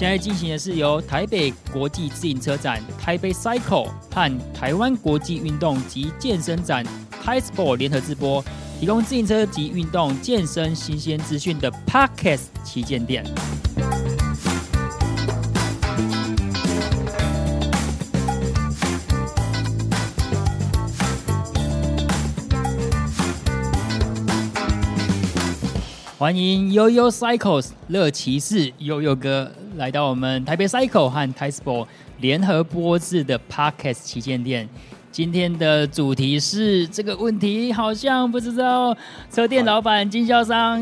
现在进行的是由台北国际自行车展、台北 Cycle 和台湾国际运动及健身展 t i Sport 联合直播，提供自行车及运动健身新鲜资讯的 parkas 旗舰店。欢迎悠悠 Cycles 乐骑士悠悠哥来到我们台北 Cycle 和 t i s p o 联合播制的 Podcast 旗舰店。今天的主题是这个问题，好像不知道车店老板、经销商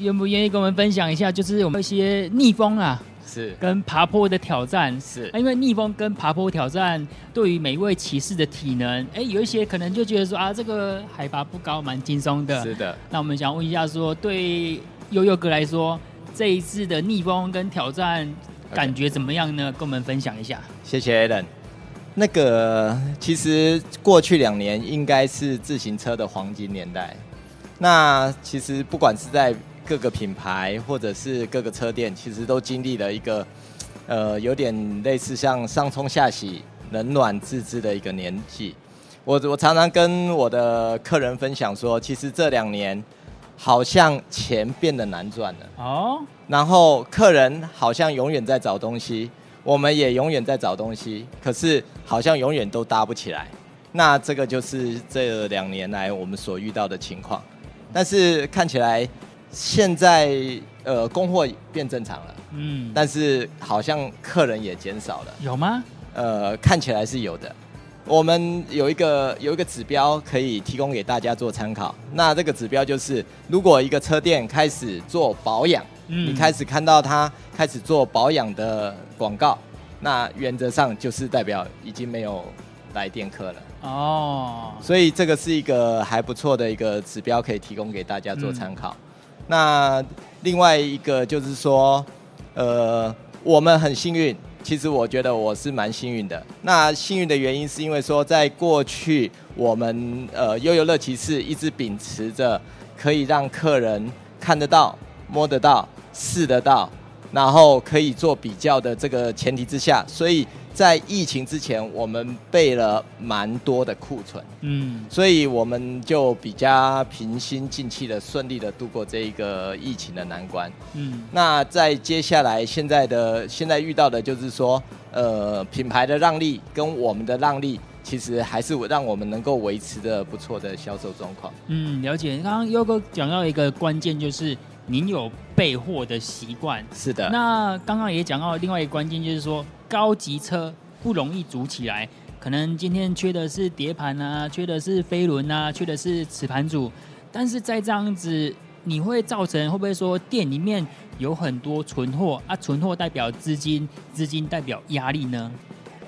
愿不愿意跟我们分享一下，就是我们一些逆风啊。是跟爬坡的挑战是，因为逆风跟爬坡挑战对于每一位骑士的体能，哎，有一些可能就觉得说啊，这个海拔不高，蛮轻松的。是的。那我们想问一下，说对悠悠哥来说，这一次的逆风跟挑战感觉怎么样呢？跟我们分享一下。谢谢 Alan。那个其实过去两年应该是自行车的黄金年代。那其实不管是在各个品牌或者是各个车店，其实都经历了一个，呃，有点类似像上冲下洗、冷暖自知的一个年纪。我我常常跟我的客人分享说，其实这两年好像钱变得难赚了哦，然后客人好像永远在找东西，我们也永远在找东西，可是好像永远都搭不起来。那这个就是这两年来我们所遇到的情况，但是看起来。现在呃，供货变正常了，嗯，但是好像客人也减少了，有吗？呃，看起来是有的。我们有一个有一个指标可以提供给大家做参考。那这个指标就是，如果一个车店开始做保养，嗯，你开始看到它开始做保养的广告，那原则上就是代表已经没有来电客了。哦，所以这个是一个还不错的一个指标，可以提供给大家做参考。那另外一个就是说，呃，我们很幸运，其实我觉得我是蛮幸运的。那幸运的原因是因为说，在过去我们呃悠悠乐骑士一直秉持着可以让客人看得到、摸得到、试得到，然后可以做比较的这个前提之下，所以。在疫情之前，我们备了蛮多的库存，嗯，所以我们就比较平心静气的顺利的度过这一个疫情的难关，嗯。那在接下来现在的现在遇到的就是说，呃，品牌的让利跟我们的让利，其实还是让我们能够维持的不错的销售状况。嗯，了解。刚刚优哥讲到一个关键，就是您有备货的习惯。是的。那刚刚也讲到另外一个关键，就是说。高级车不容易组起来，可能今天缺的是碟盘啊，缺的是飞轮啊，缺的是磁盘组。但是在这样子，你会造成会不会说店里面有很多存货啊？存货代表资金，资金代表压力呢？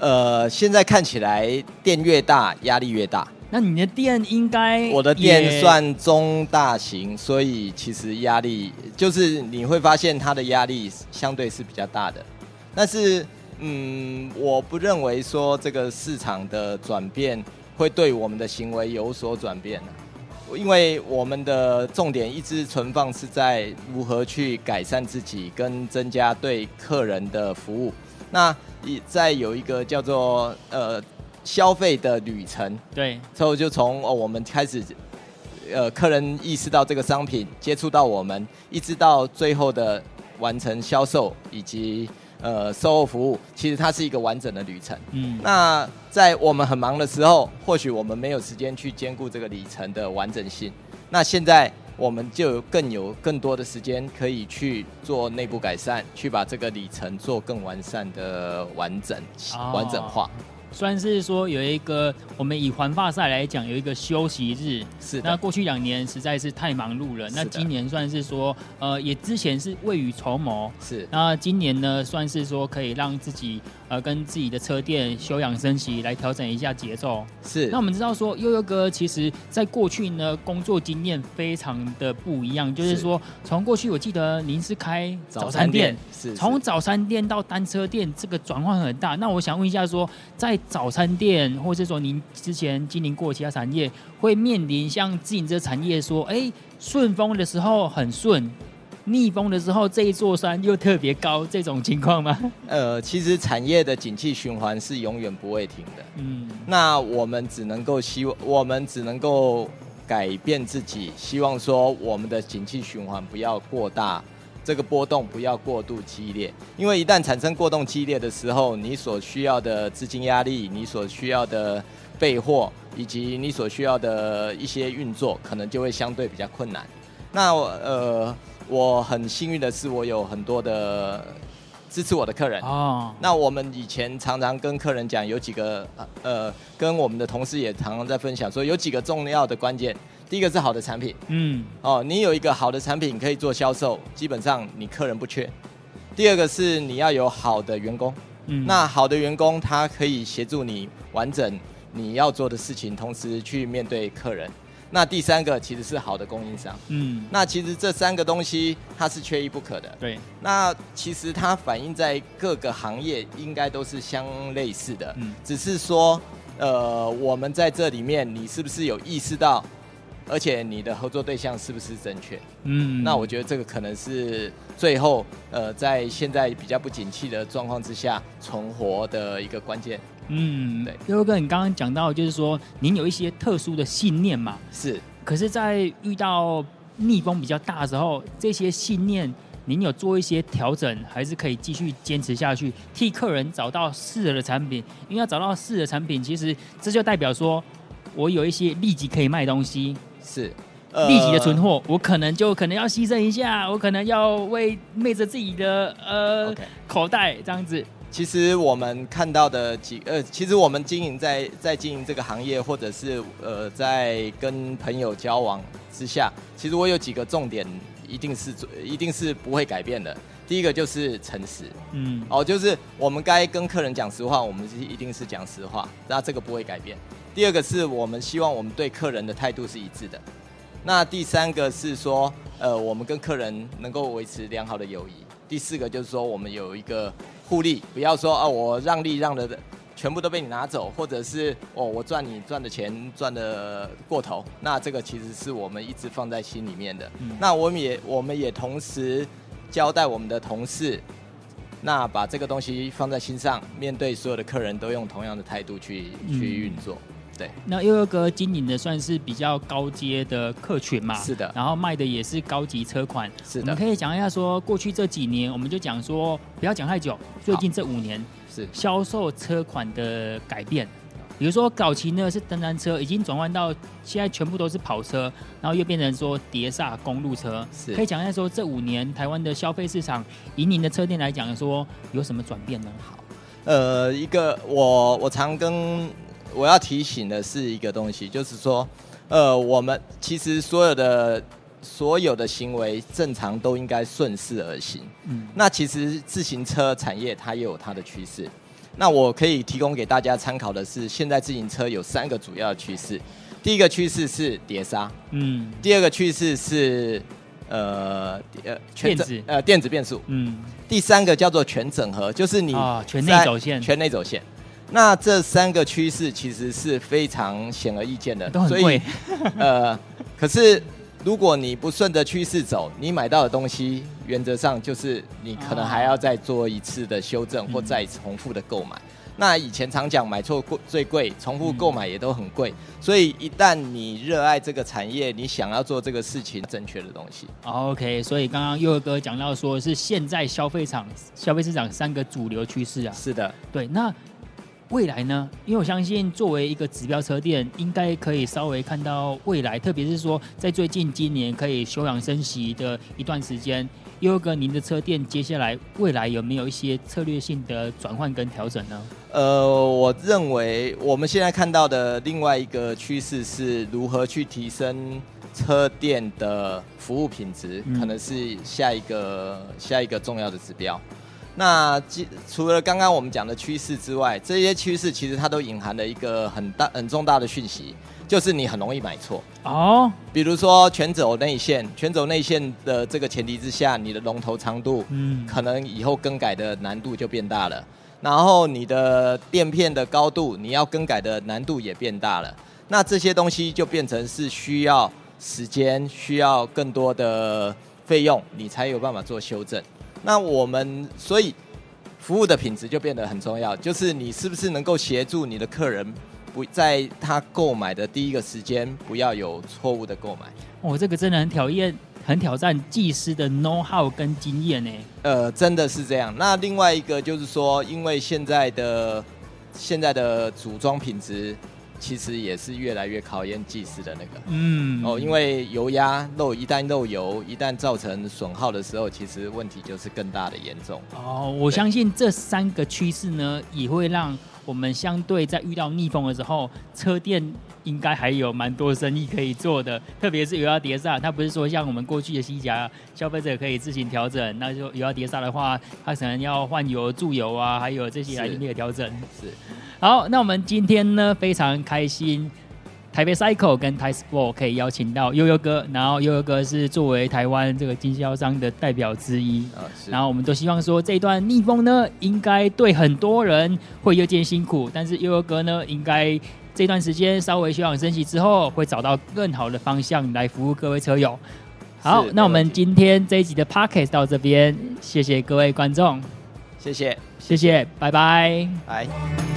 呃，现在看起来店越大压力越大。那你的店应该我的店算中大型，所以其实压力就是你会发现它的压力相对是比较大的，但是。嗯，我不认为说这个市场的转变会对我们的行为有所转变因为我们的重点一直存放是在如何去改善自己跟增加对客人的服务。那一在有一个叫做呃消费的旅程，对，之后就从哦我们开始，呃客人意识到这个商品，接触到我们，一直到最后的完成销售以及。呃，售后服务其实它是一个完整的旅程。嗯，那在我们很忙的时候，或许我们没有时间去兼顾这个里程的完整性。那现在我们就更有更多的时间可以去做内部改善，去把这个里程做更完善的完整完整化。算是说有一个，我们以环发赛来讲，有一个休息日。是。那过去两年实在是太忙碌了。那今年算是说，呃，也之前是未雨绸缪。是。那今年呢，算是说可以让自己。呃，跟自己的车店休养生息，来调整一下节奏。是。那我们知道说，悠悠哥其实在过去呢，工作经验非常的不一样。就是说，从过去我记得您是开早餐店，是。从早餐店到单车店，这个转换很大。那我想问一下，说在早餐店，或者说您之前经营过其他产业，会面临像自行车产业说，哎，顺风的时候很顺。逆风的时候这一座山又特别高，这种情况吗？呃，其实产业的景气循环是永远不会停的。嗯，那我们只能够希望，我们只能够改变自己，希望说我们的景气循环不要过大，这个波动不要过度激烈。因为一旦产生过动激烈的时候，你所需要的资金压力，你所需要的备货，以及你所需要的一些运作，可能就会相对比较困难。那呃。我很幸运的是，我有很多的支持我的客人哦。那我们以前常常跟客人讲，有几个呃，跟我们的同事也常常在分享，说有几个重要的关键。第一个是好的产品，嗯，哦，你有一个好的产品可以做销售，基本上你客人不缺。第二个是你要有好的员工，嗯，那好的员工他可以协助你完整你要做的事情，同时去面对客人。那第三个其实是好的供应商，嗯，那其实这三个东西它是缺一不可的，对。那其实它反映在各个行业应该都是相类似的，嗯，只是说，呃，我们在这里面你是不是有意识到，而且你的合作对象是不是正确，嗯，那我觉得这个可能是最后，呃，在现在比较不景气的状况之下存活的一个关键。嗯，对，优哥，你刚刚讲到，就是说您有一些特殊的信念嘛？是。可是，在遇到逆风比较大的时候，这些信念您有做一些调整，还是可以继续坚持下去，替客人找到适合的产品？因为要找到适合的产品，其实这就代表说我有一些立即可以卖东西，是立即的存货，我可能就可能要牺牲一下，我可能要为昧着自己的呃口袋这样子。其实我们看到的几呃，其实我们经营在在经营这个行业，或者是呃在跟朋友交往之下，其实我有几个重点，一定是一定是不会改变的。第一个就是诚实，嗯，哦，就是我们该跟客人讲实话，我们是一定是讲实话，那这个不会改变。第二个是我们希望我们对客人的态度是一致的。那第三个是说，呃，我们跟客人能够维持良好的友谊。第四个就是说，我们有一个。互利，不要说啊，我让利让的全部都被你拿走，或者是哦，我赚你赚的钱赚的过头，那这个其实是我们一直放在心里面的。那我们也我们也同时交代我们的同事，那把这个东西放在心上，面对所有的客人都用同样的态度去去运作。对，那悠悠哥经营的算是比较高阶的客群嘛？是的，然后卖的也是高级车款。是的，我们可以讲一下说，过去这几年，我们就讲说，不要讲太久，最近这五年是销售车款的改变。比如说早期呢是登山车，已经转换到现在全部都是跑车，然后又变成说碟刹公路车。是，可以讲一下说，这五年台湾的消费市场，以您的车店来讲说，有什么转变呢？好，呃，一个我我常跟。我要提醒的是一个东西，就是说，呃，我们其实所有的所有的行为正常都应该顺势而行。嗯，那其实自行车产业它也有它的趋势。那我可以提供给大家参考的是，现在自行车有三个主要的趋势。第一个趋势是碟刹，嗯，第二个趋势是呃呃电子呃电子变速，嗯，第三个叫做全整合，就是你啊全内走线，全内走线。那这三个趋势其实是非常显而易见的，所以 呃，可是如果你不顺着趋势走，你买到的东西原则上就是你可能还要再做一次的修正或再重复的购买。那以前常讲买错贵最贵，重复购买也都很贵，所以一旦你热爱这个产业，你想要做这个事情，正确的东西。OK，所以刚刚佑哥讲到说是现在消费场消费市场三个主流趋势啊，是的，对，那。未来呢？因为我相信，作为一个指标车店，应该可以稍微看到未来，特别是说，在最近今年可以休养生息的一段时间，优哥，您的车店接下来未来有没有一些策略性的转换跟调整呢？呃，我认为我们现在看到的另外一个趋势是如何去提升车店的服务品质，可能是下一个下一个重要的指标。那除了刚刚我们讲的趋势之外，这些趋势其实它都隐含了一个很大、很重大的讯息，就是你很容易买错哦。比如说全走内线，全走内线的这个前提之下，你的龙头长度，嗯，可能以后更改的难度就变大了。然后你的垫片的高度，你要更改的难度也变大了。那这些东西就变成是需要时间，需要更多的。费用，你才有办法做修正。那我们所以服务的品质就变得很重要，就是你是不是能够协助你的客人不在他购买的第一个时间不要有错误的购买。哦，这个真的很讨厌。很挑战技师的 know how 跟经验呢。呃，真的是这样。那另外一个就是说，因为现在的现在的组装品质，其实也是越来越考验技师的那个。嗯。哦，因为油压漏，一旦漏油，一旦造成损耗的时候，其实问题就是更大的严重。哦，我相信这三个趋势呢，也会让我们相对在遇到逆风的时候，车店。应该还有蛮多生意可以做的，特别是油压碟刹，它不是说像我们过去的西甲，消费者可以自行调整。那就油压碟刹的话，它可能要换油、注油啊，还有这些来进行调整。是。好，那我们今天呢非常开心，台北 Cycle 跟 t i s p o r t 可以邀请到悠悠哥，然后悠悠哥是作为台湾这个经销商的代表之一。啊，然后我们都希望说，这段逆风呢，应该对很多人会有点辛苦，但是悠悠哥呢，应该。这段时间稍微休养生息之后，会找到更好的方向来服务各位车友。好，那我们今天这一集的 p o c k e t 到这边，谢谢各位观众，谢谢，谢谢，拜拜，拜。